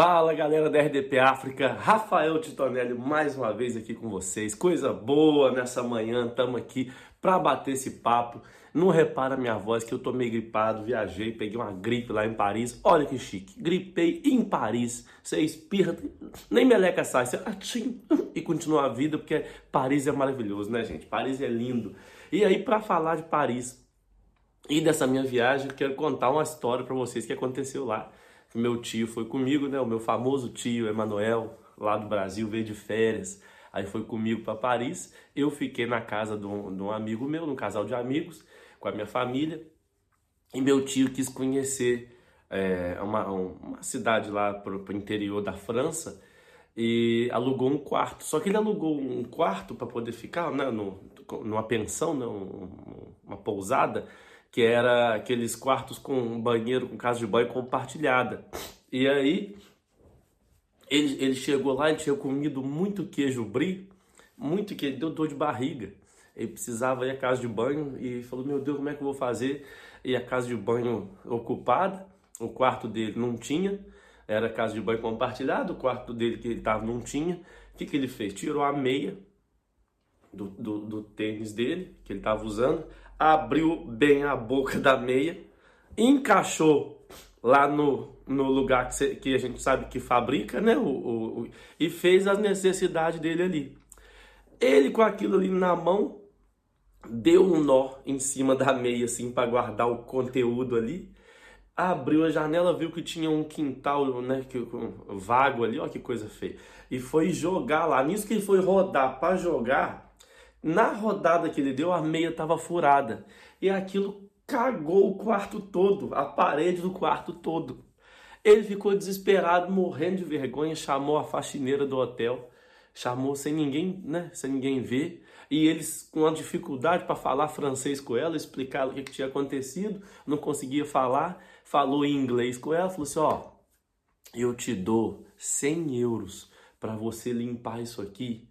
Fala galera da RDP África, Rafael Titonelli mais uma vez aqui com vocês. Coisa boa nessa manhã, estamos aqui para bater esse papo. Não repara minha voz que eu tô meio gripado, viajei, peguei uma gripe lá em Paris. Olha que chique, gripei em Paris. Você espirra, nem meleca sai, você atim, e continua a vida porque Paris é maravilhoso, né, gente? Paris é lindo. E aí para falar de Paris e dessa minha viagem, eu quero contar uma história para vocês que aconteceu lá meu tio foi comigo, né? O meu famoso tio Emanuel, lá do Brasil, veio de férias. Aí foi comigo para Paris. Eu fiquei na casa de um, de um amigo meu, num casal de amigos, com a minha família. E meu tio quis conhecer é, uma, uma cidade lá pro, pro interior da França e alugou um quarto. Só que ele alugou um quarto para poder ficar, né, no, numa pensão, né, uma pousada, que era aqueles quartos com banheiro, com casa de banho compartilhada. E aí ele, ele chegou lá, ele tinha comido muito queijo brie, muito que deu dor de barriga. Ele precisava ir à casa de banho e falou: Meu Deus, como é que eu vou fazer? E a casa de banho ocupada, o quarto dele não tinha, era casa de banho compartilhada, o quarto dele que ele estava não tinha. O que, que ele fez? Tirou a meia do, do, do tênis dele, que ele estava usando, abriu bem a boca da meia, encaixou lá no, no lugar que, cê, que a gente sabe que fabrica, né? O, o, o, e fez as necessidades dele ali. Ele com aquilo ali na mão, deu um nó em cima da meia, assim, para guardar o conteúdo ali. Abriu a janela, viu que tinha um quintal, né, que, um, vago ali, ó que coisa feia. E foi jogar lá. Nisso que ele foi rodar para jogar, na rodada que ele deu, a meia estava furada. E aquilo cagou o quarto todo, a parede do quarto todo. Ele ficou desesperado, morrendo de vergonha, chamou a faxineira do hotel, chamou sem ninguém, né, sem ninguém ver, e eles com uma dificuldade para falar francês com ela, explicar o que, que, tinha acontecido, não conseguia falar, falou em inglês com ela, falou assim, ó, eu te dou 100 euros para você limpar isso aqui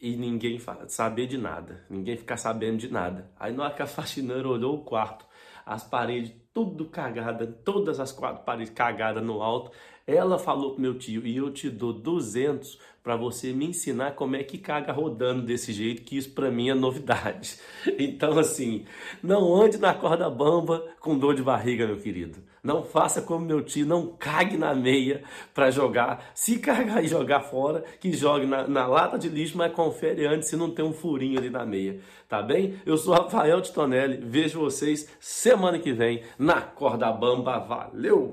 e ninguém saber de nada, ninguém ficar sabendo de nada. Aí na hora que a faxineira olhou o quarto, as paredes tudo cagada, todas as quatro paredes cagadas no alto, ela falou pro meu tio, e eu te dou 200 para você me ensinar como é que caga rodando desse jeito, que isso para mim é novidade. Então assim, não ande na corda bamba com dor de barriga, meu querido. Não faça como meu tio, não cague na meia para jogar. Se cagar e jogar fora, que jogue na, na, lata de lixo, mas confere antes se não tem um furinho ali na meia, tá bem? Eu sou Rafael Titonelli, vejo vocês semana que vem na corda bamba. Valeu!